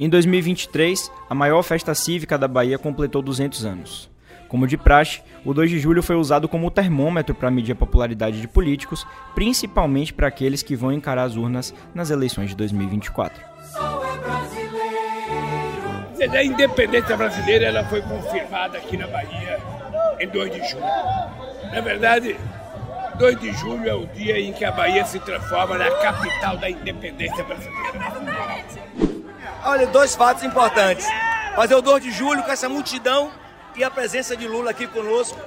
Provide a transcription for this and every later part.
Em 2023, a maior festa cívica da Bahia completou 200 anos. Como de praxe, o 2 de julho foi usado como termômetro para medir a popularidade de políticos, principalmente para aqueles que vão encarar as urnas nas eleições de 2024. A independência brasileira ela foi confirmada aqui na Bahia em 2 de julho. Na verdade, 2 de julho é o dia em que a Bahia se transforma na capital da independência brasileira. Olha, dois fatos importantes. Fazer o 2 de julho com essa multidão e a presença de Lula aqui conosco,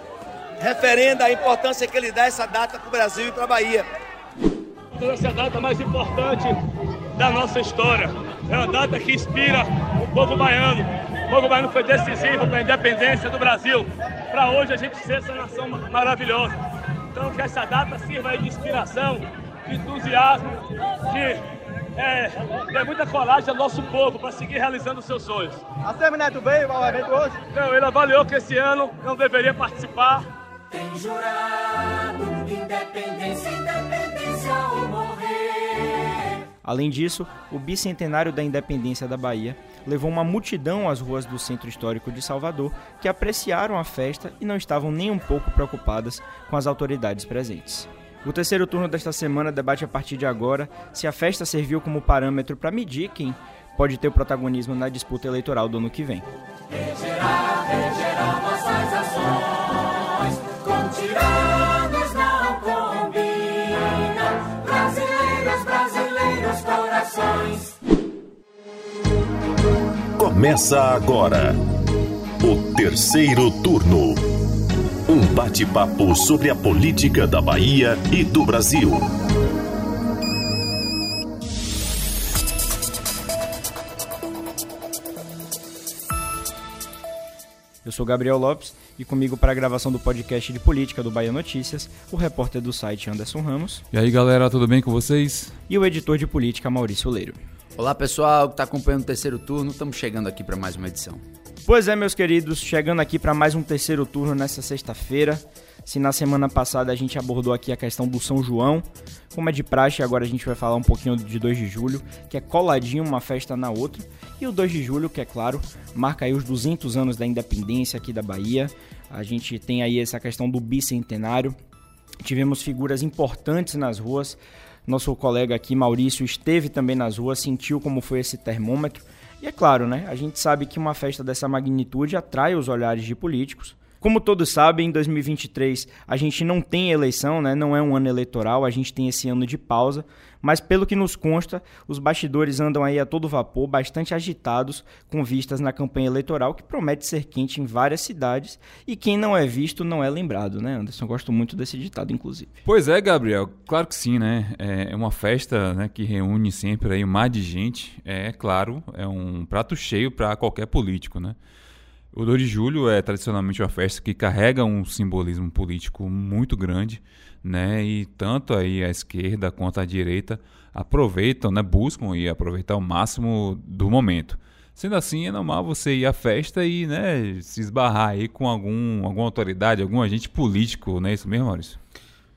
referenda a importância que ele dá essa data para o Brasil e para a Bahia. Essa é a data mais importante da nossa história. É uma data que inspira o povo baiano. O povo baiano foi decisivo para a independência do Brasil. Para hoje a gente ser essa nação maravilhosa. Então que essa data sirva de inspiração, de entusiasmo, de é, dê muita coragem ao nosso povo para seguir realizando os seus sonhos. A Semineto veio ao evento hoje? Não, ele avaliou que esse ano não deveria participar. Tem jurado, independência, independência ou morrer. Além disso, o bicentenário da independência da Bahia levou uma multidão às ruas do Centro Histórico de Salvador que apreciaram a festa e não estavam nem um pouco preocupadas com as autoridades presentes. O terceiro turno desta semana debate a partir de agora se a festa serviu como parâmetro para medir quem pode ter o protagonismo na disputa eleitoral do ano que vem. Regerar, regerar nossas ações, com tiranos não combina. Brasileiros, brasileiros, corações. Começa agora o terceiro turno. Um bate-papo sobre a política da Bahia e do Brasil. Eu sou Gabriel Lopes e comigo para a gravação do podcast de política do Bahia Notícias, o repórter do site Anderson Ramos. E aí galera, tudo bem com vocês? E o editor de política Maurício Leiro. Olá pessoal que está acompanhando o terceiro turno, estamos chegando aqui para mais uma edição. Pois é, meus queridos, chegando aqui para mais um terceiro turno nessa sexta-feira. Se na semana passada a gente abordou aqui a questão do São João, como é de praxe, agora a gente vai falar um pouquinho de 2 de julho, que é coladinho uma festa na outra, e o 2 de julho, que é claro, marca aí os 200 anos da independência aqui da Bahia. A gente tem aí essa questão do bicentenário. Tivemos figuras importantes nas ruas. Nosso colega aqui, Maurício, esteve também nas ruas, sentiu como foi esse termômetro. E é claro, né? A gente sabe que uma festa dessa magnitude atrai os olhares de políticos. Como todos sabem, em 2023 a gente não tem eleição, né? não é um ano eleitoral, a gente tem esse ano de pausa, mas pelo que nos consta, os bastidores andam aí a todo vapor, bastante agitados, com vistas na campanha eleitoral que promete ser quente em várias cidades e quem não é visto não é lembrado, né, Anderson? Gosto muito desse ditado, inclusive. Pois é, Gabriel, claro que sim, né? É uma festa né, que reúne sempre aí um mar de gente, é claro, é um prato cheio para qualquer político, né? O 2 de julho é tradicionalmente uma festa que carrega um simbolismo político muito grande, né? E tanto aí a esquerda quanto a direita aproveitam, né? Buscam e aproveitar o máximo do momento. Sendo assim, é normal você ir à festa e, né, se esbarrar aí com algum, alguma autoridade, algum agente político, não é isso mesmo, Maurício?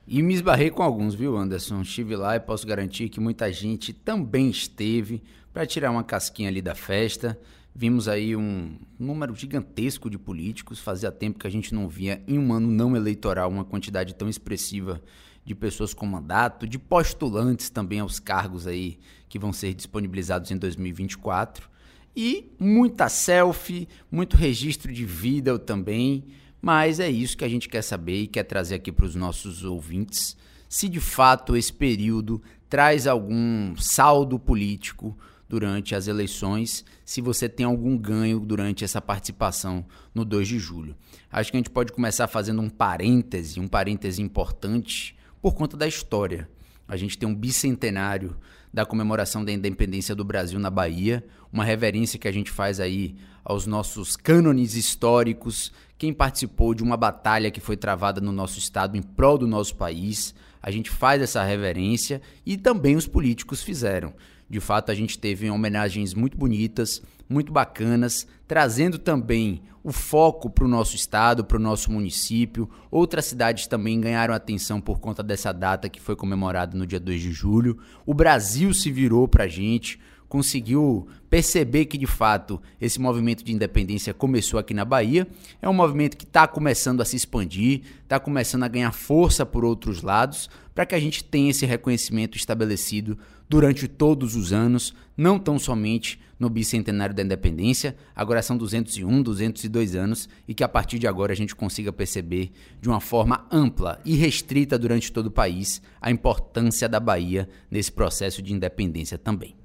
E me esbarrei com alguns, viu, Anderson? Estive lá e posso garantir que muita gente também esteve para tirar uma casquinha ali da festa. Vimos aí um número gigantesco de políticos. Fazia tempo que a gente não via em um ano não eleitoral uma quantidade tão expressiva de pessoas com mandato, de postulantes também aos cargos aí que vão ser disponibilizados em 2024. E muita selfie, muito registro de vida também. Mas é isso que a gente quer saber e quer trazer aqui para os nossos ouvintes. Se de fato esse período traz algum saldo político durante as eleições, se você tem algum ganho durante essa participação no 2 de julho. Acho que a gente pode começar fazendo um parêntese, um parêntese importante por conta da história. A gente tem um bicentenário da comemoração da independência do Brasil na Bahia, uma reverência que a gente faz aí aos nossos cânones históricos, quem participou de uma batalha que foi travada no nosso estado em prol do nosso país. A gente faz essa reverência e também os políticos fizeram. De fato, a gente teve homenagens muito bonitas, muito bacanas, trazendo também o foco para o nosso estado, para o nosso município. Outras cidades também ganharam atenção por conta dessa data que foi comemorada no dia 2 de julho. O Brasil se virou para a gente conseguiu perceber que de fato esse movimento de independência começou aqui na Bahia. É um movimento que está começando a se expandir, está começando a ganhar força por outros lados, para que a gente tenha esse reconhecimento estabelecido durante todos os anos, não tão somente no bicentenário da independência, agora são 201, 202 anos, e que a partir de agora a gente consiga perceber de uma forma ampla e restrita durante todo o país a importância da Bahia nesse processo de independência também.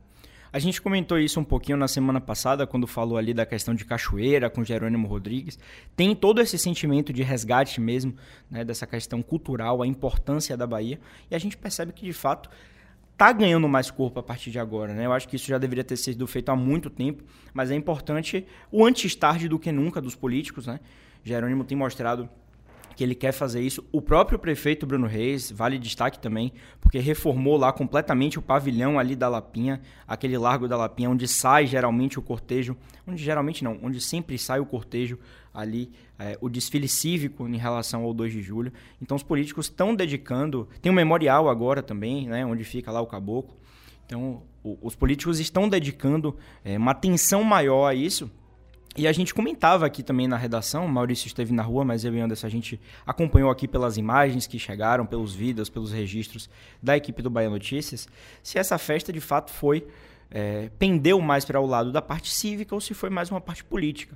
A gente comentou isso um pouquinho na semana passada, quando falou ali da questão de Cachoeira com Jerônimo Rodrigues. Tem todo esse sentimento de resgate mesmo, né, dessa questão cultural, a importância da Bahia. E a gente percebe que, de fato, está ganhando mais corpo a partir de agora. Né? Eu acho que isso já deveria ter sido feito há muito tempo, mas é importante o antes tarde do que nunca dos políticos. Né? Jerônimo tem mostrado que ele quer fazer isso. O próprio prefeito Bruno Reis, vale destaque também, porque reformou lá completamente o pavilhão ali da Lapinha, aquele largo da Lapinha, onde sai geralmente o cortejo, onde geralmente não, onde sempre sai o cortejo ali, é, o desfile cívico em relação ao 2 de julho. Então os políticos estão dedicando, tem um memorial agora também, né, onde fica lá o caboclo. Então o, os políticos estão dedicando é, uma atenção maior a isso, e a gente comentava aqui também na redação, Maurício esteve na rua, mas eu e Anderson a gente acompanhou aqui pelas imagens que chegaram, pelos vídeos, pelos registros da equipe do Bahia Notícias, se essa festa de fato foi, é, pendeu mais para o lado da parte cívica ou se foi mais uma parte política.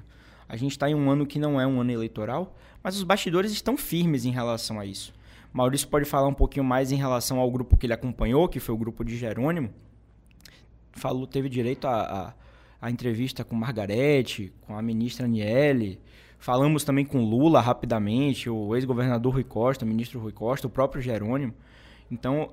A gente está em um ano que não é um ano eleitoral, mas os bastidores estão firmes em relação a isso. Maurício pode falar um pouquinho mais em relação ao grupo que ele acompanhou, que foi o grupo de Jerônimo. Falou, teve direito a, a a entrevista com Margarete, com a ministra Aniele. Falamos também com Lula rapidamente, o ex-governador Rui Costa, o ministro Rui Costa, o próprio Jerônimo. Então,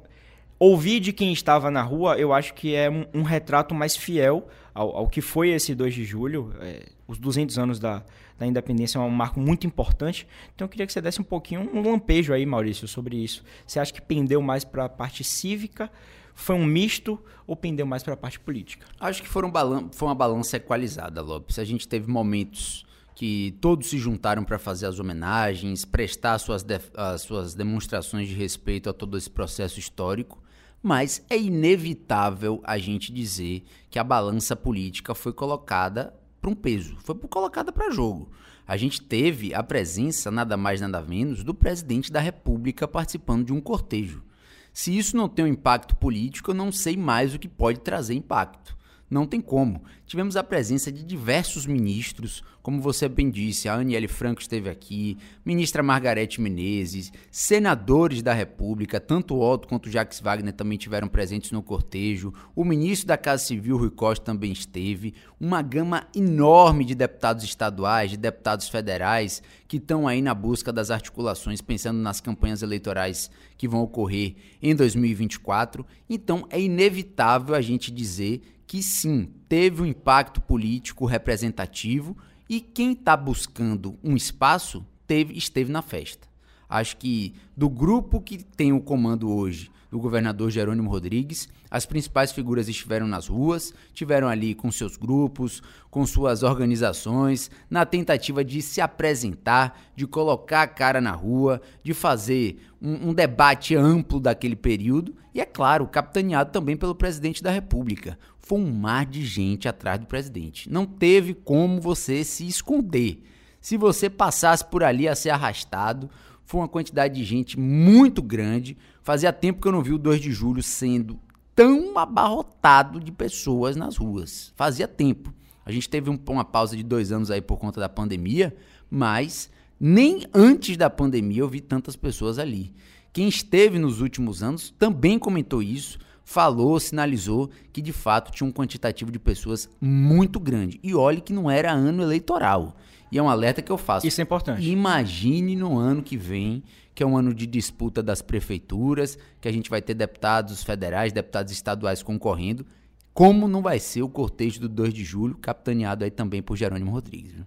ouvir de quem estava na rua, eu acho que é um, um retrato mais fiel ao, ao, que foi esse 2 de julho. É, os 200 anos da, da independência é um marco muito importante. Então, eu queria que você desse um pouquinho, um lampejo aí, Maurício, sobre isso. Você acha que pendeu mais para a parte cívica foi um misto ou pendeu mais para a parte política? Acho que foram balan foi uma balança equalizada, Lopes. A gente teve momentos que todos se juntaram para fazer as homenagens, prestar suas, as suas demonstrações de respeito a todo esse processo histórico, mas é inevitável a gente dizer que a balança política foi colocada para um peso, foi colocada para jogo. A gente teve a presença, nada mais nada menos, do presidente da República participando de um cortejo. Se isso não tem um impacto político, eu não sei mais o que pode trazer impacto. Não tem como. Tivemos a presença de diversos ministros, como você bem disse, a Aniele Franco esteve aqui, ministra Margarete Menezes, senadores da República, tanto Otto quanto Jacques Wagner também tiveram presentes no cortejo, o ministro da Casa Civil, Rui Costa, também esteve, uma gama enorme de deputados estaduais, de deputados federais, que estão aí na busca das articulações, pensando nas campanhas eleitorais que vão ocorrer em 2024. Então é inevitável a gente dizer que sim, teve um impacto político representativo e quem está buscando um espaço teve, esteve na festa. Acho que do grupo que tem o comando hoje, do governador Jerônimo Rodrigues, as principais figuras estiveram nas ruas, tiveram ali com seus grupos, com suas organizações, na tentativa de se apresentar, de colocar a cara na rua, de fazer um, um debate amplo daquele período e, é claro, capitaneado também pelo presidente da República. Foi um mar de gente atrás do presidente. Não teve como você se esconder. Se você passasse por ali a ser arrastado, foi uma quantidade de gente muito grande. Fazia tempo que eu não vi o 2 de julho sendo tão abarrotado de pessoas nas ruas. Fazia tempo. A gente teve um, uma pausa de dois anos aí por conta da pandemia, mas nem antes da pandemia eu vi tantas pessoas ali. Quem esteve nos últimos anos também comentou isso, falou, sinalizou que de fato tinha um quantitativo de pessoas muito grande. E olhe que não era ano eleitoral. E é um alerta que eu faço. Isso é importante. Imagine no ano que vem, que é um ano de disputa das prefeituras, que a gente vai ter deputados federais, deputados estaduais concorrendo. Como não vai ser o cortejo do 2 de julho, capitaneado aí também por Jerônimo Rodrigues. Viu?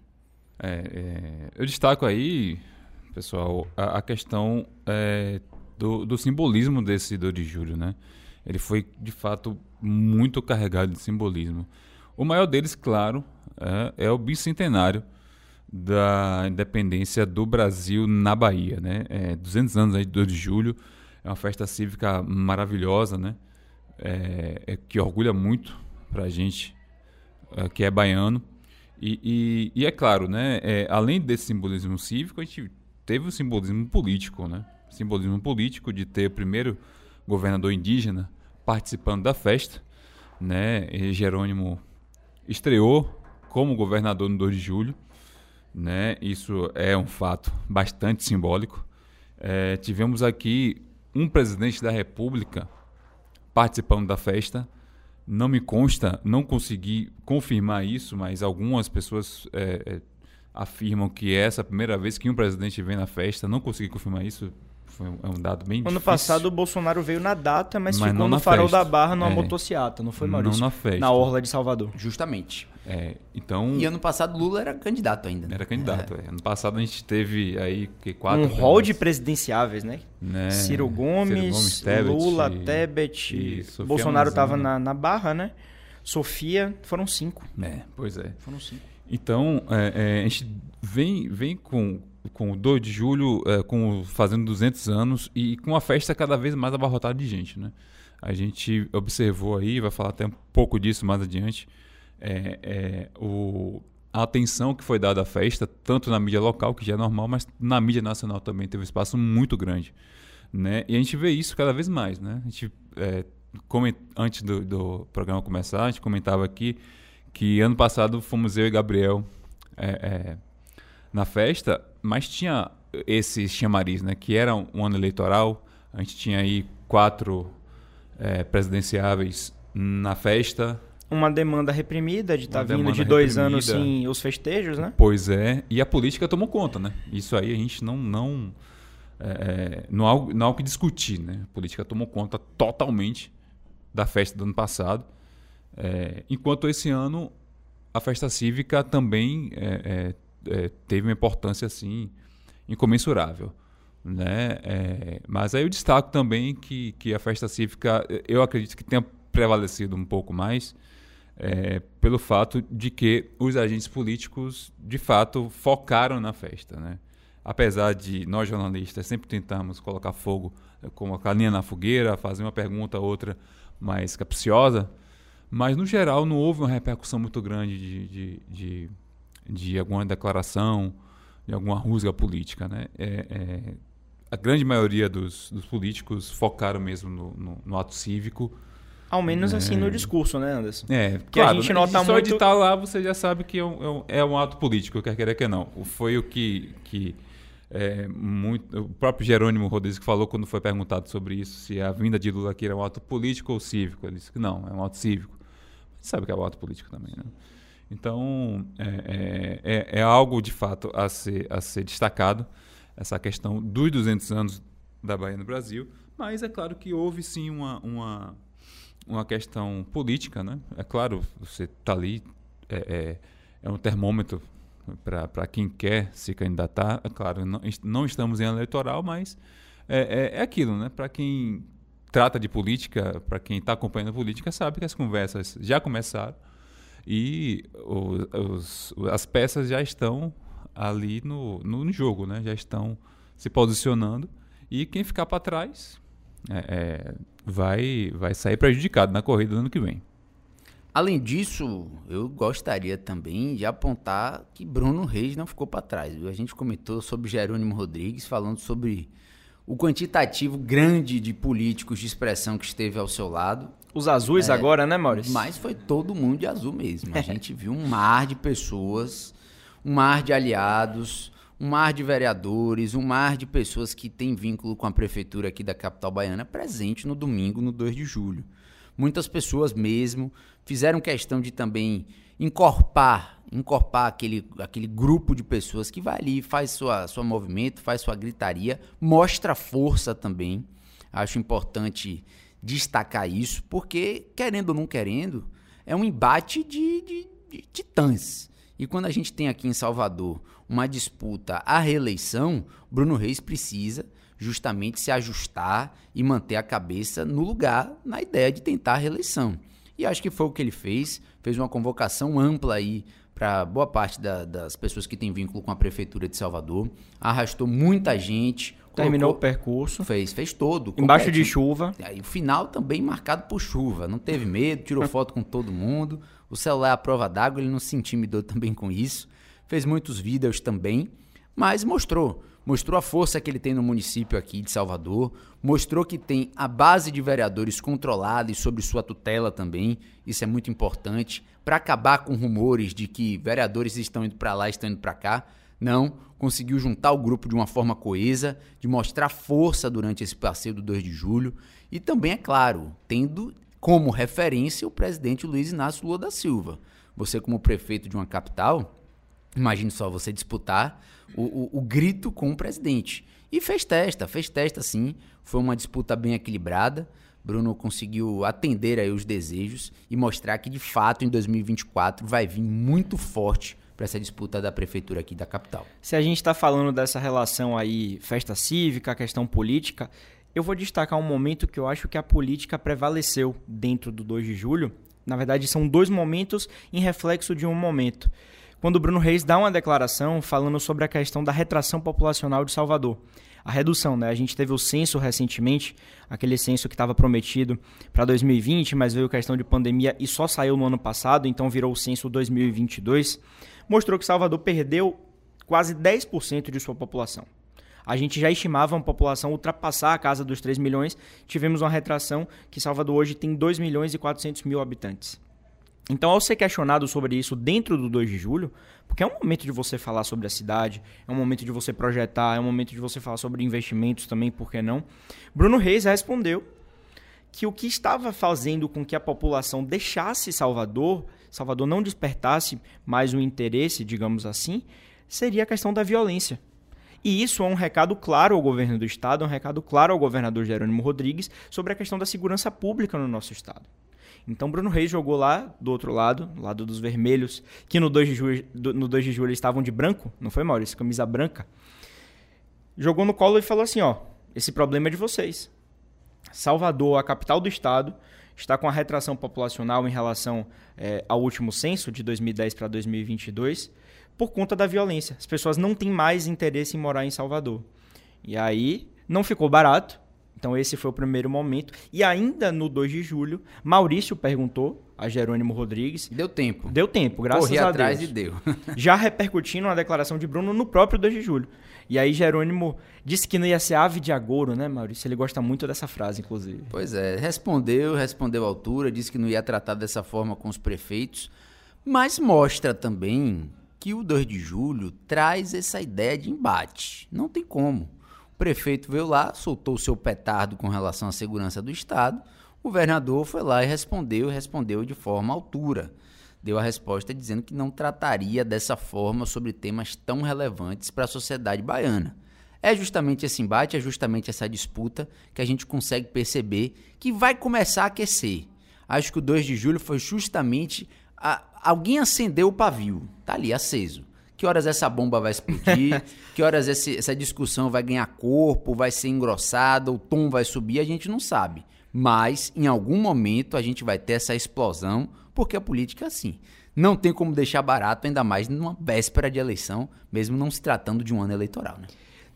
É, é, eu destaco aí, pessoal, a, a questão é, do, do, simbolismo desse 2 de julho, né? Ele foi, de fato, muito carregado de simbolismo. O maior deles, claro, é, é o bicentenário da independência do Brasil na Bahia, né? É, 200 anos aí de 2 de julho, é uma festa cívica maravilhosa, né? É, é, que orgulha muito para a gente uh, que é baiano. E, e, e é claro, né, é, além desse simbolismo cívico, a gente teve o simbolismo político, né? Simbolismo político de ter o primeiro governador indígena participando da festa, né? E Jerônimo estreou como governador no 2 de julho, né? Isso é um fato bastante simbólico. É, tivemos aqui um presidente da República participando da festa. Não me consta, não consegui confirmar isso, mas algumas pessoas é, é, afirmam que é essa a primeira vez que um presidente vem na festa. Não consegui confirmar isso, foi um, é um dado bem Ano difícil. passado o Bolsonaro veio na data, mas, Mas ficou não no na farol festa. da Barra numa É. motociata, não foi, Não Maurício? na festa. Na Orla de Salvador. Justamente. É, então, E ano passado Lula era candidato ainda. né? era candidato. é. Ano passado a gente teve aí que quatro. um hall de presidenciáveis, né? né? Ciro Gomes, Tebet, Lula, e- Tebet, e Sofia Bolsonaro Manzano. tava na, na Barra, né? Sofia, foram cinco. É, pois é. Foram cinco. Então, é, é, a gente vem, vem com, com o 2 de julho, é, com, o- fazendo 200 anos e com a festa cada vez mais abarrotada de gente, né? A gente observou aí, vai falar até um pouco disso mais adiante, é, é, o, a atenção que foi dada à festa, tanto na mídia local, que já é normal, mas na mídia nacional também teve um espaço muito grande. Né? E a gente vê isso cada vez mais. Né? A gente, é, coment- antes do, do programa começar, a gente comentava aqui que ano passado fomos eu e Gabriel é, é, na festa, mas tinha esse chamariz, né? que era um, ano eleitoral, a gente tinha aí quatro é, presidenciáveis na festa, Uma demanda reprimida de estar Uma vindo de dois anos reprimida. sem os festejos, né? Pois é, e a política tomou conta, né? Isso aí a gente não não é, não, há, não há o que discutir, né? A política tomou conta totalmente da festa do ano passado, É, enquanto esse ano a festa cívica também é, é, é, teve uma importância assim incomensurável, né? É, mas aí eu destaco também que que a festa cívica eu acredito que tenha prevalecido um pouco mais é, pelo fato de que os agentes políticos, de fato, focaram na festa. Né? Apesar de nós jornalistas sempre tentarmos colocar fogo, eh, colocar linha na fogueira, fazer uma pergunta outra mais capciosa, mas no geral não houve uma repercussão muito grande de, de, de, de alguma declaração, de alguma rusga política. Né? É, é, a grande maioria dos, dos políticos focaram mesmo no, no, no ato cívico, Ao menos assim É. no discurso, né, Anderson? é, Que a gente nota só muito- de estar lá você já sabe que é um, é um- é ato político, quer querer que não. Foi o que, que é, muito, o próprio Jerônimo Rodrigues falou quando foi perguntado sobre isso, se a vinda de Lula aqui era um ato político ou cívico. Ele disse que não, é um ato cívico. A gente sabe que é um ato político também, né? Então, é, é, é- é algo de fato a ser, a ser destacado, essa questão dos 200 anos da Bahia no Brasil, mas é claro que houve sim uma, uma, uma questão política, né? É claro, você está ali, é, é, é um termômetro para quem quer se candidatar. É claro, não, não estamos em eleitoral, mas é, é, é aquilo, né? Para quem trata de política, para quem está acompanhando a política, sabe que as conversas já começaram e os, os- as peças já estão ali no, no jogo, né? Já estão se posicionando e quem ficar para trás é, é, vai, vai sair prejudicado na corrida do ano que vem. Além disso, eu gostaria também de apontar que Bruno Reis não ficou para trás. viu? A gente comentou sobre Jerônimo Rodrigues, falando sobre o quantitativo grande de políticos de expressão que esteve ao seu lado. Os azuis É, agora, né, Maurício? Mas foi todo mundo de azul mesmo. A gente viu um mar de pessoas, um mar de aliados, um mar de vereadores, um mar de pessoas que têm vínculo com a prefeitura aqui da capital baiana presente no domingo, no 2 de julho. Muitas pessoas mesmo fizeram questão de também encorpar, encorpar aquele, aquele grupo de pessoas que vai ali, faz sua, seu movimento, faz sua gritaria, mostra força também. Acho importante destacar isso, porque, querendo ou não querendo, é um embate de, de, de titãs. E quando a gente tem aqui em Salvador uma disputa à reeleição, Bruno Reis precisa justamente se ajustar e manter a cabeça no lugar na ideia de tentar a reeleição. E acho que foi o que ele fez, fez uma convocação ampla aí para boa parte da- das pessoas que têm vínculo com a prefeitura de Salvador, arrastou muita gente, Terminou Colocou- o percurso. Fez, fez todo. Embaixo de chuva. E o final também marcado por chuva. Não teve medo, tirou foto com todo mundo. O celular é a prova d'água, ele não se intimidou também com isso. Fez muitos vídeos também, mas mostrou. Mostrou a força que ele tem no município aqui de Salvador. Mostrou que tem a base de vereadores controlada e sob sua tutela também. Isso é muito importante para acabar com rumores de que vereadores estão indo para lá, estão indo para cá. Não, conseguiu juntar o grupo de uma forma coesa, de mostrar força durante esse passeio do 2 de julho e também, é claro, tendo como referência o presidente Luiz Inácio Lula da Silva. Você, como prefeito de uma capital, imagine só você disputar o, o- o grito com o presidente. E fez testa, fez testa sim. Foi uma disputa bem equilibrada. Bruno conseguiu atender aí os desejos e mostrar que, de fato, em 2024 vai vir muito forte para essa disputa da prefeitura aqui da capital. Se a gente está falando dessa relação aí, festa cívica, questão política, eu vou destacar um momento que eu acho que a política prevaleceu dentro do 2 de julho. Na verdade, são dois momentos em reflexo de um momento. Quando o Bruno Reis dá uma declaração falando sobre a questão da retração populacional de Salvador. A redução, né? A gente teve o censo recentemente, aquele censo que estava prometido para 2020, mas veio questão de pandemia e só saiu no ano passado, então virou o censo 2022. Mostrou que Salvador perdeu quase 10% de sua população. A gente já estimava uma população ultrapassar a casa dos 3 milhões, tivemos uma retração que Salvador hoje tem 2 milhões e 400 mil habitantes. Então, ao ser questionado sobre isso dentro do 2 de julho, porque é um momento de você falar sobre a cidade, é um momento de você projetar, é um momento de você falar sobre investimentos também, por que não? Bruno Reis respondeu que o que estava fazendo com que a população deixasse Salvador, Salvador não despertasse mais o interesse, digamos assim, seria a questão da violência. E isso é um recado claro ao governo do estado, é um recado claro ao governador Jerônimo Rodrigues sobre a questão da segurança pública no nosso estado. Então Bruno Reis jogou lá do outro lado, lado dos vermelhos, que no 2 de julho, no 2 de julho eles estavam de branco, não foi Maurício? Camisa branca. Jogou no colo e falou assim, ó, esse problema é de vocês. Salvador, a capital do estado, está com a retração populacional em relação eh, ao último censo, de 2010 para 2022, por conta da violência. As pessoas não têm mais interesse em morar em Salvador. E aí, não ficou barato. Então, esse foi o primeiro momento. E ainda no 2 de julho, Maurício perguntou a Jerônimo Rodrigues. Deu tempo. Deu tempo, graças Corri a atrás Deus. e deu. Já repercutindo a declaração de Bruno no próprio 2 de julho. E aí Jerônimo disse que não ia ser ave de agouro, né, Maurício? Ele gosta muito dessa frase, inclusive. Pois é, respondeu, respondeu à altura, disse que não ia tratar dessa forma com os prefeitos, mas mostra também que o 2 de julho traz essa ideia de embate. Não tem como. O prefeito veio lá, soltou o seu petardo com relação à segurança do Estado, o governador foi lá e respondeu, respondeu de forma altura. Deu a resposta dizendo que não trataria dessa forma sobre temas tão relevantes para a sociedade baiana. É justamente esse embate, é justamente essa disputa que a gente consegue perceber que vai começar a aquecer. Acho que o 2 de julho foi justamente. a- alguém acendeu o pavio, tá ali aceso. Que horas essa bomba vai explodir? que horas esse- essa discussão vai ganhar corpo, vai ser engrossada, o tom vai subir? A gente não sabe. Mas em algum momento a gente vai ter essa explosão, porque a política é assim. Não tem como deixar barato, ainda mais numa véspera de eleição, mesmo não se tratando de um ano eleitoral, né?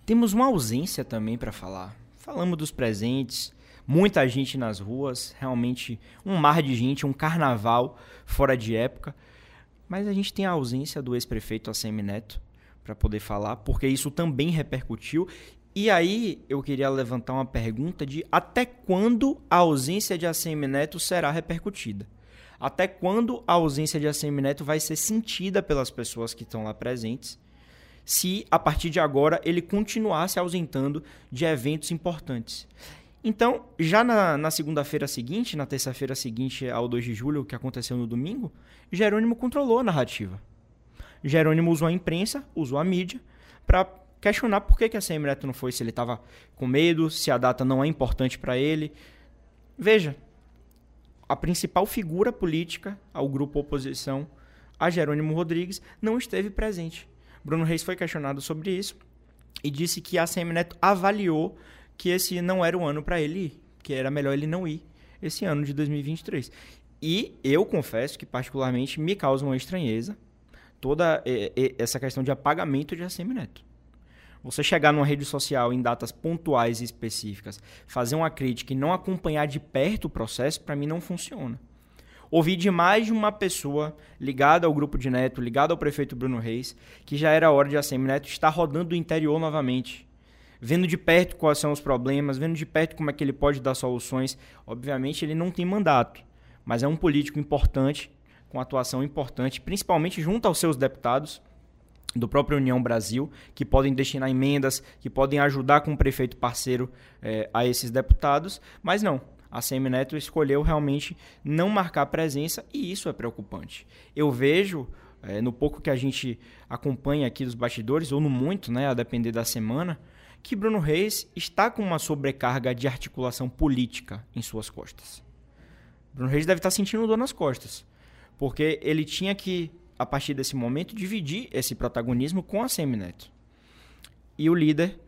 Temos uma ausência também para falar. Falamos dos presentes, muita gente nas ruas, realmente um mar de gente, um carnaval fora de época. Mas a gente tem a ausência do ex-prefeito ACM Neto para poder falar, porque isso também repercutiu. E aí eu queria levantar uma pergunta de até quando a ausência de ACM Neto será repercutida? Até quando a ausência de ACM Neto vai ser sentida pelas pessoas que estão lá presentes? se a partir de agora ele continuar se ausentando de eventos importantes. Então, já na, na segunda-feira seguinte, na terça-feira seguinte ao 2 de julho, que aconteceu no domingo, Jerônimo controlou a narrativa. Jerônimo usou a imprensa, usou a mídia, para questionar por que, que a Neto não foi, se ele estava com medo, se a data não é importante para ele. Veja, a principal figura política ao grupo oposição, a Jerônimo Rodrigues, não esteve presente. Bruno Reis foi questionado sobre isso e disse que a Neto avaliou que esse não era o ano para ele ir, que era melhor ele não ir esse ano de 2023. E eu confesso que particularmente me causa uma estranheza toda essa questão de apagamento de ACM Neto. Você chegar numa rede social em datas pontuais e específicas, fazer uma crítica e não acompanhar de perto o processo, para mim não funciona. Ouvi de mais de uma pessoa ligada ao grupo de Neto, ligada ao prefeito Bruno Reis, que já era hora de a Neto estar rodando o interior novamente. Vendo de perto quais são os problemas, vendo de perto como é que ele pode dar soluções. Obviamente ele não tem mandato, mas é um político importante, com atuação importante, principalmente junto aos seus deputados, do próprio União Brasil, que podem destinar emendas, que podem ajudar com o prefeito parceiro é, a esses deputados, mas não. A Semineto escolheu realmente não marcar presença e isso é preocupante. Eu vejo, é, no pouco que a gente acompanha aqui dos bastidores, ou no muito, né, a depender da semana, que Bruno Reis está com uma sobrecarga de articulação política em suas costas. Bruno Reis deve estar sentindo dor nas costas, porque ele tinha que a partir desse momento, dividir esse protagonismo com a Semineto. E o líder,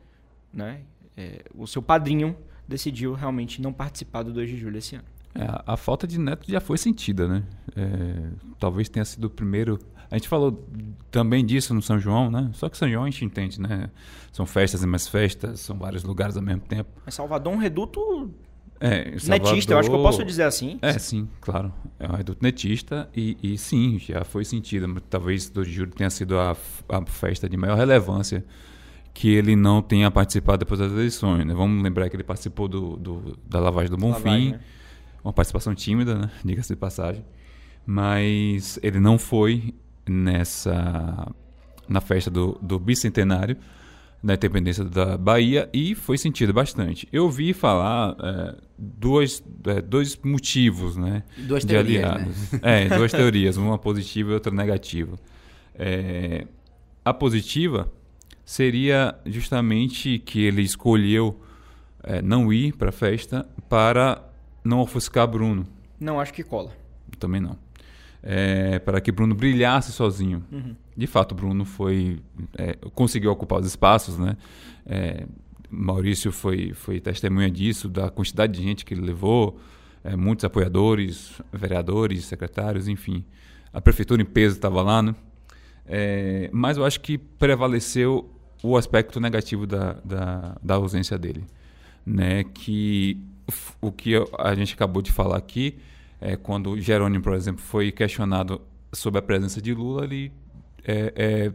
né, é, o seu padrinho, decidiu realmente não participar do 2 de julho esse ano. É, a falta de Neto já foi sentida, né? É, talvez tenha sido o primeiro. A gente falou também disso no São João, né? Só que São João a gente entende, né? São festas e mais festas, são vários lugares ao mesmo tempo. Mas Salvador é um reduto é, Salvador, netista, eu acho que eu posso dizer assim. É, sim, claro. É um reduto netista e, e sim, já foi sentido. Talvez 2 de julho tenha sido a, a, festa de maior relevância que ele não tenha participado depois das eleições. Né? Vamos lembrar que ele participou do, do da lavagem do Bonfim, lavagem, né? uma participação tímida, né? diga-se de passagem. Mas ele não foi nessa na festa do, do bicentenário da independência da Bahia e foi sentido bastante. Eu ouvi falar é, dois, é, dois motivos né, duas de teorias, aliados. Né? É, duas teorias, uma positiva e outra negativa. É, a positiva seria justamente que ele escolheu é, não ir para a festa para não ofuscar Bruno. Não acho que cola. Também não é, para que Bruno brilhasse sozinho. Uhum. De fato, Bruno foi é, conseguiu ocupar os espaços, né? É, Maurício foi, foi testemunha disso, da quantidade de gente que ele levou, é, muitos apoiadores, vereadores, secretários, enfim. A prefeitura em peso estava lá, né? É, mas eu acho que prevaleceu o aspecto negativo da, da, da ausência dele, né? Que o que a gente acabou de falar aqui é, quando Jerônimo, por exemplo, foi questionado sobre a presença de Lula, ele é, é,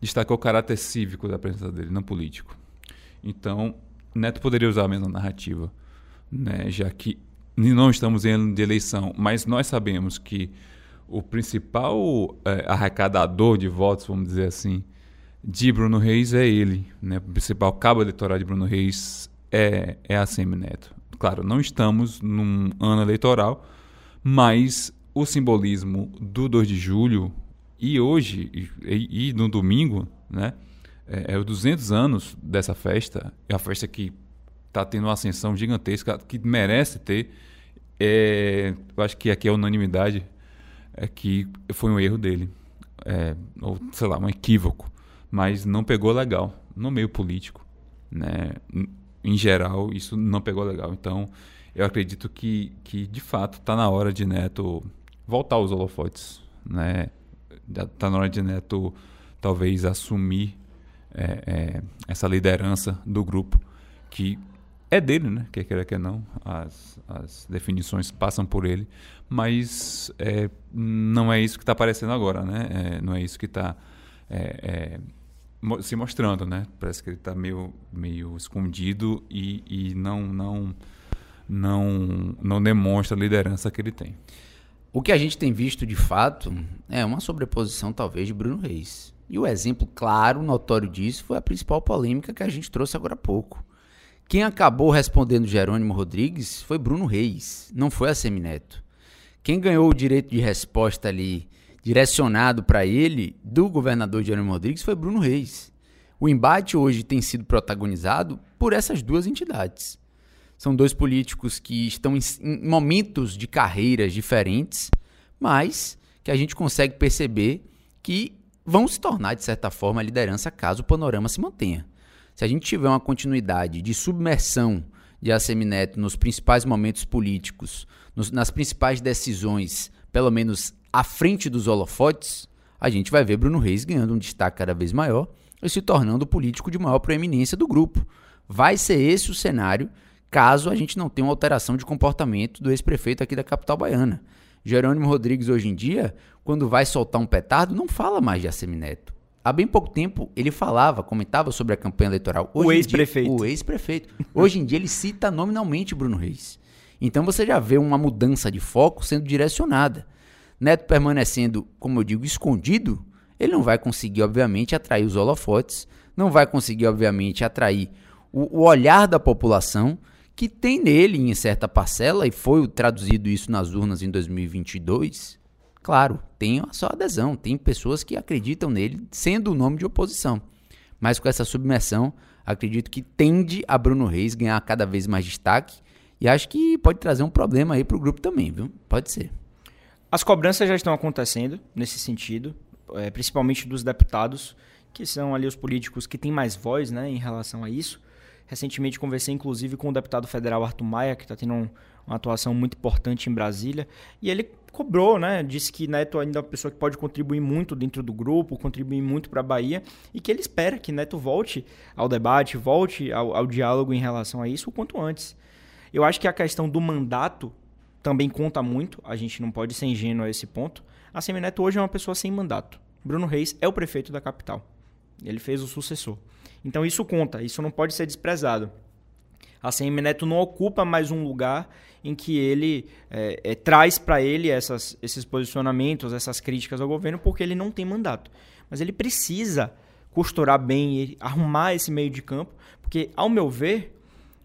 destacou o caráter cívico da presença dele, não político. Então, Neto poderia usar a mesma narrativa, né, já que não estamos em ano de eleição, mas nós sabemos que o principal é, arrecadador de votos, vamos dizer assim, de Bruno Reis é ele. Né? O principal cabo eleitoral de Bruno Reis é, é a Semineto. Claro, não estamos num ano eleitoral, mas o simbolismo do 2 de julho e hoje e, e no domingo, né? É, é os 200 anos dessa festa. É a festa que está tendo uma ascensão gigantesca, que merece ter. É, eu acho que aqui é unanimidade é que foi um erro dele. É, ou, sei lá, um equívoco. Mas não pegou legal no meio político. Né? Em geral, isso não pegou legal. Então, eu acredito que, que de fato está na hora de Neto voltar aos holofotes, né? Está na hora de Neto talvez assumir é, é, essa liderança do grupo que é dele, né? Quer queira que não, as, as definições passam por ele, mas é, não é isso que está aparecendo agora, né? É, não é isso que está é, é, se mostrando, né? Parece que ele está meio, meio escondido e, e não, não não, não demonstra a liderança que ele tem. O que a gente tem visto de fato é uma sobreposição, talvez, de Bruno Reis. E o exemplo claro, notório disso, foi a principal polêmica que a gente trouxe agora há pouco. Quem acabou respondendo Jerônimo Rodrigues foi Bruno Reis, não foi a Semineto. Quem ganhou o direito de resposta ali, direcionado para ele, do governador Jerônimo Rodrigues, foi Bruno Reis. O embate hoje tem sido protagonizado por essas duas entidades. São dois políticos que estão em, momentos de carreiras diferentes, mas que a gente consegue perceber que vão se tornar, de certa forma, a liderança caso o panorama se mantenha. Se a gente tiver uma continuidade de submersão de Assemineto nos principais momentos políticos, nos, nas principais decisões, pelo menos à frente dos holofotes, a gente vai ver Bruno Reis ganhando um destaque cada vez maior e se tornando o político de maior proeminência do grupo. Vai ser esse o cenário caso a gente não tenha uma alteração de comportamento do ex-prefeito aqui da capital baiana. Jerônimo Rodrigues, hoje em dia, quando vai soltar um petardo, não fala mais de Assemineto. Há bem pouco tempo ele falava, comentava sobre a campanha eleitoral. Hoje O ex-prefeito. O ex-prefeito. Hoje em dia ele cita nominalmente Bruno Reis. Então você já vê uma mudança de foco sendo direcionada. Neto permanecendo, como eu digo, escondido, ele não vai conseguir, obviamente, atrair os holofotes, não vai conseguir, obviamente, atrair o, o olhar da população que tem nele, em certa parcela, e foi traduzido isso nas urnas em 2022. Claro, tem a sua adesão, tem pessoas que acreditam nele sendo o nome de oposição. Mas com essa submersão, acredito que tende a Bruno Reis ganhar cada vez mais destaque e acho que pode trazer um problema aí pro grupo também, viu? Pode ser. As cobranças já estão acontecendo nesse sentido, eh, principalmente dos deputados, que são ali os políticos que têm mais voz né, em relação a isso. Recentemente conversei inclusive com o deputado federal Arthur Maia, que está tendo um- uma atuação muito importante em Brasília, e ele cobrou, né? Disse que Neto ainda é uma pessoa que pode contribuir muito dentro do grupo, contribuir muito para a Bahia, e que ele espera que Neto volte ao debate, volte ao, ao diálogo em relação a isso o quanto antes. Eu acho que a questão do mandato também conta muito, a gente não pode ser ingênuo a esse ponto. A Semineto hoje é uma pessoa sem mandato. Bruno Reis é o prefeito da capital. Ele fez o sucessor. Então isso conta, isso não pode ser desprezado. A Semineto não ocupa mais um lugar em que ele é, é, traz para ele essas, esses posicionamentos, essas críticas ao governo, porque ele não tem mandato. Mas ele precisa costurar bem, arrumar esse meio de campo, porque, ao meu ver,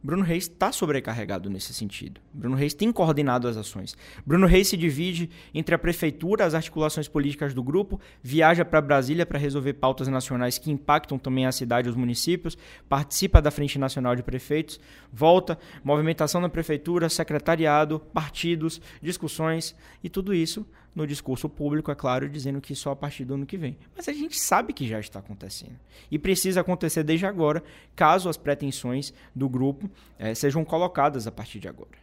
Bruno Reis está sobrecarregado nesse sentido. Bruno Reis tem coordenado as ações. Bruno Reis se divide entre a prefeitura, as articulações políticas do grupo, viaja para Brasília para resolver pautas nacionais que impactam também a cidade e os municípios, participa da Frente Nacional de Prefeitos, volta, movimentação na prefeitura, secretariado, partidos, discussões e tudo isso no discurso público, é claro, dizendo que só a partir do ano que vem. Mas a gente sabe que já está acontecendo. E precisa acontecer desde agora, caso as pretensões do grupo eh, sejam colocadas a partir de agora.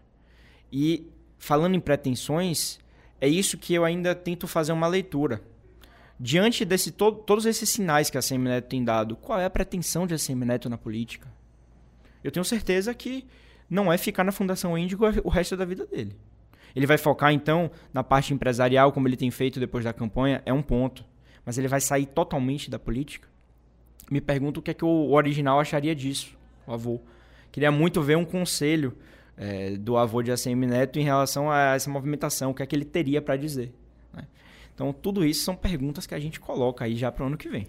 E falando em pretensões, é isso que eu ainda tento fazer uma leitura. Diante de todos esses sinais que a Semineto tem dado, qual é a pretensão de a Semineto na política? Eu tenho certeza que não é ficar na Fundação Índigo o resto da vida dele. Ele vai focar, então, na parte empresarial, como ele tem feito depois da campanha, é um ponto. Mas ele vai sair totalmente da política? Me pergunto o que é que o original acharia disso, o avô. Queria muito ver um conselho é, do avô de ACM Neto em relação a essa movimentação, o que é que ele teria para dizer. Né? Então, tudo isso são perguntas que a gente coloca aí já para o ano que vem.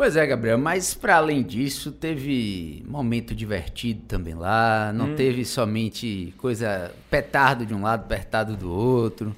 Pois é, Gabriel, mas para além disso, teve momento divertido também lá, não hum. teve somente coisa petardo de um lado, apertado do outro.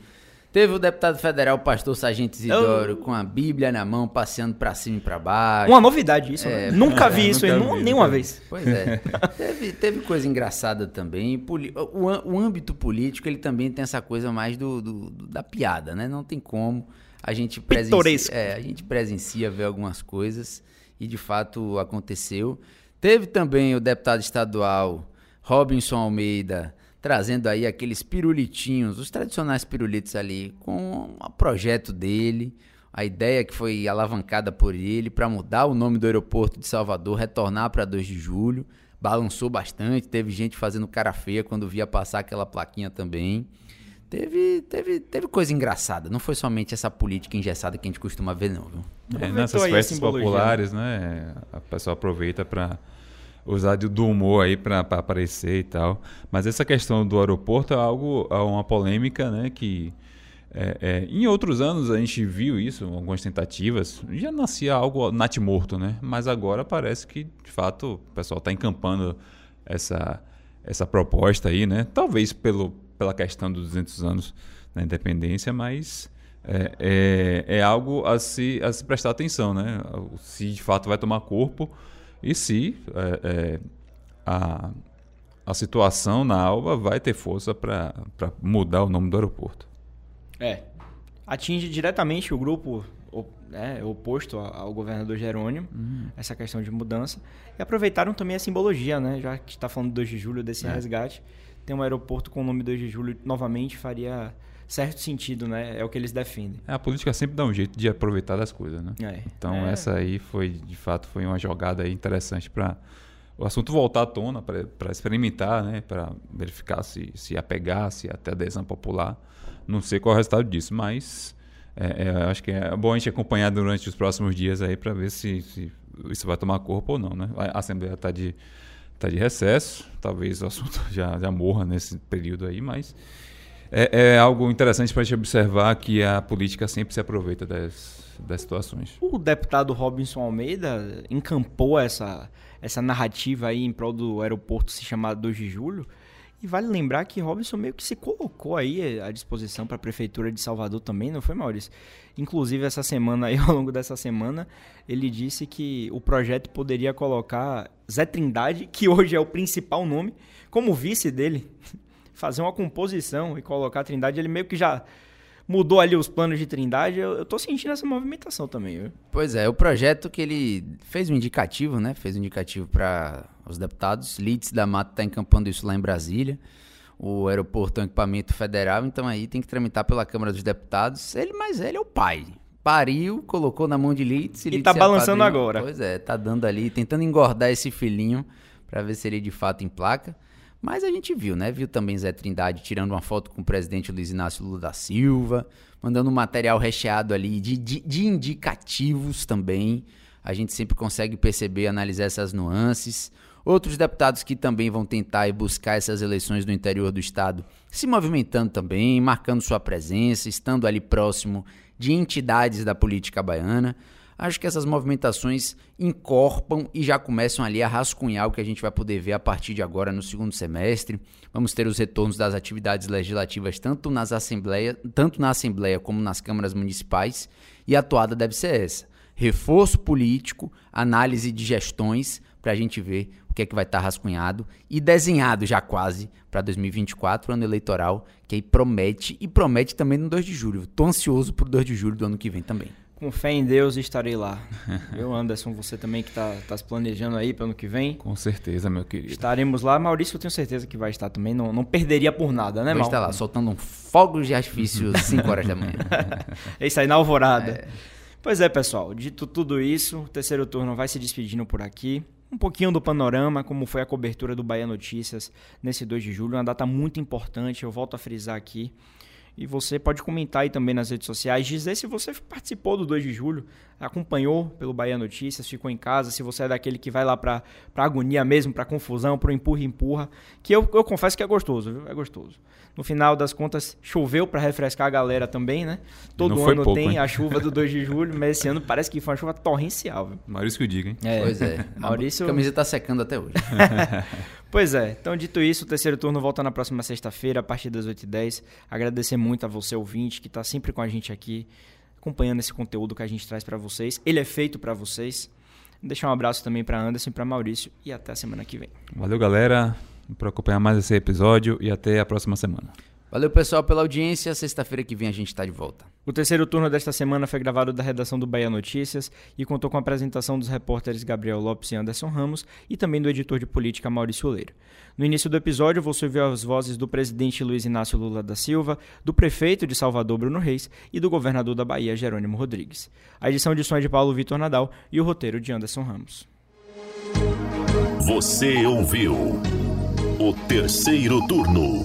Teve o deputado federal, o pastor Sargento Isidoro, oh. com a Bíblia na mão, passeando para cima e para baixo. Uma novidade isso, é, né? Nunca vi é, isso nunca vi, nenhuma vez. Pois é. teve, teve coisa engraçada também. O, o, âmbito político, ele também tem essa coisa mais do, do, do da piada, né? Não tem como a gente presencia, é, a gente presencia ver algumas coisas e de fato aconteceu. Teve também o deputado estadual Robinson Almeida trazendo aí aqueles pirulitinhos, os tradicionais pirulitos ali, com o projeto dele, a ideia que foi alavancada por ele para mudar o nome do aeroporto de Salvador, retornar para 2 de julho. Balançou bastante, teve gente fazendo cara feia quando via passar aquela plaquinha também. Teve, teve, teve coisa engraçada, não foi somente essa política engessada que a gente costuma ver, não, viu? É, nessas festas populares, né? A pessoa aproveita para usar do humor aí para aparecer e tal. Mas essa questão do aeroporto é algo, é uma polêmica, né? Que é, é, em outros anos a gente viu isso, algumas tentativas, já nascia algo natimorto, né? Mas agora parece que, de fato, o pessoal está encampando essa, essa proposta aí, né? Talvez pelo, pela questão dos 200 anos da independência, mas é, é, é, algo a se, a se prestar atenção, né? Se de fato vai tomar corpo e se é, a, a situação na Alba vai ter força para mudar o nome do aeroporto. É. Atinge diretamente o grupo né, oposto ao governador Jerônimo, uhum. essa questão de mudança. E aproveitaram também a simbologia, né? Já que está falando 2 de julho desse é. resgate tem um aeroporto com o nome 2 de julho novamente faria certo sentido, né? É o que eles defendem. É, a política sempre dá um jeito de aproveitar das coisas, né? É. Então É. essa aí foi, de fato, foi uma jogada interessante para o assunto voltar à tona, para experimentar, né? Para verificar se, se apegar, se até adesão popular. Não sei qual é o resultado disso, mas é, é, acho que é bom a gente acompanhar durante os próximos dias aí para ver se, se isso vai tomar corpo ou não, né? A Assembleia está de, tá de recesso, talvez o assunto já, já morra nesse período aí, mas é, é algo interessante para a gente observar que a política sempre se aproveita das, das situações. O deputado Robinson Almeida encampou essa, essa narrativa aí em prol do aeroporto se chamar 2 de julho. E vale lembrar que Robinson meio que se colocou aí à disposição para a Prefeitura de Salvador também, não foi, Maurício? Inclusive, essa semana, aí, ao longo dessa semana, ele disse que o projeto poderia colocar Zé Trindade, que hoje é o principal nome, como vice dele, fazer uma composição e colocar a Trindade. Ele meio que já mudou ali os planos de Trindade. Eu, eu tô sentindo essa movimentação também, viu? Pois é, o projeto que ele fez um indicativo, né? Fez um indicativo para os deputados. Lídice da Mata está encampando isso lá em Brasília. O aeroporto é um equipamento federal, então aí tem que tramitar pela Câmara dos Deputados. Ele, mas ele é o pai. Pariu, colocou na mão de Lídice. E Lídice tá balançando padrinho. agora. Pois é, tá dando ali, tentando engordar esse filhinho para ver se ele de fato emplaca. Mas a gente viu, né? Viu também Zé Trindade tirando uma foto com o presidente Luiz Inácio Lula da Silva, mandando um material recheado ali de, de, de indicativos também. A gente sempre consegue perceber, analisar essas nuances. Outros deputados que também vão tentar e buscar essas eleições no interior do estado se movimentando também, marcando sua presença, estando ali próximo de entidades da política baiana. Acho que essas movimentações encorpam e já começam ali a rascunhar o que a gente vai poder ver a partir de agora no segundo semestre. Vamos ter os retornos das atividades legislativas tanto nas assembleia, tanto na Assembleia como nas câmaras municipais, e a toada deve ser essa: reforço político, análise de gestões para a gente ver o que é que vai estar rascunhado e desenhado já quase para 2024, ano eleitoral, que aí promete e promete também no 2 de julho. Tô ansioso pro 2 de julho do ano que vem também. Com fé em Deus estarei lá. Eu, Anderson, você também que tá, tá se planejando aí para ano que vem. Com certeza, meu querido. Estaremos lá. Maurício, eu tenho certeza que vai estar também. Não, não perderia por nada, né, Vou estar lá soltando um fogos de artifício às 5 horas da manhã. É isso aí, na alvorada. Pois é, pessoal. Dito tudo isso, o terceiro turno vai se despedindo por aqui. Um pouquinho do panorama, como foi a cobertura do Bahia Notícias nesse 2 de julho. Uma data muito importante, eu volto a frisar aqui. E você pode comentar aí também nas redes sociais, dizer se você participou do 2 de julho, acompanhou pelo Bahia Notícias, ficou em casa, se você é daquele que vai lá pra, pra agonia mesmo, pra confusão, pro empurra-empurra, que eu, eu confesso que é gostoso, viu? É gostoso. No final das contas, choveu pra refrescar a galera também, né? Todo não ano pouco, tem hein? a chuva do 2 de julho, mas esse ano parece que foi uma chuva torrencial, viu? Maurício que o diga, hein? Pois é. Maurício- A camisa tá secando até hoje. Pois é, então dito isso, o terceiro turno volta na próxima sexta-feira, a partir das 8h10. Agradecer muito a você, ouvinte, que está sempre com a gente aqui, acompanhando esse conteúdo que a gente traz para vocês. Ele é feito para vocês. Deixar um abraço também para Anderson para Maurício e até a semana que vem. Valeu, galera, por acompanhar mais esse episódio e até a próxima semana. Valeu, pessoal, pela audiência. Sexta-feira que vem a gente tá de volta. O terceiro turno desta semana foi gravado da redação do Bahia Notícias e contou com a apresentação dos repórteres Gabriel Lopes e Anderson Ramos e também do editor de política Maurício Leiro. No início do episódio, você ouviu as vozes do presidente Luiz Inácio Lula da Silva, do prefeito de Salvador Bruno Reis e do governador da Bahia Jerônimo Rodrigues. A edição de som é de Paulo Vitor Nadal e o roteiro de Anderson Ramos. Você ouviu o terceiro turno,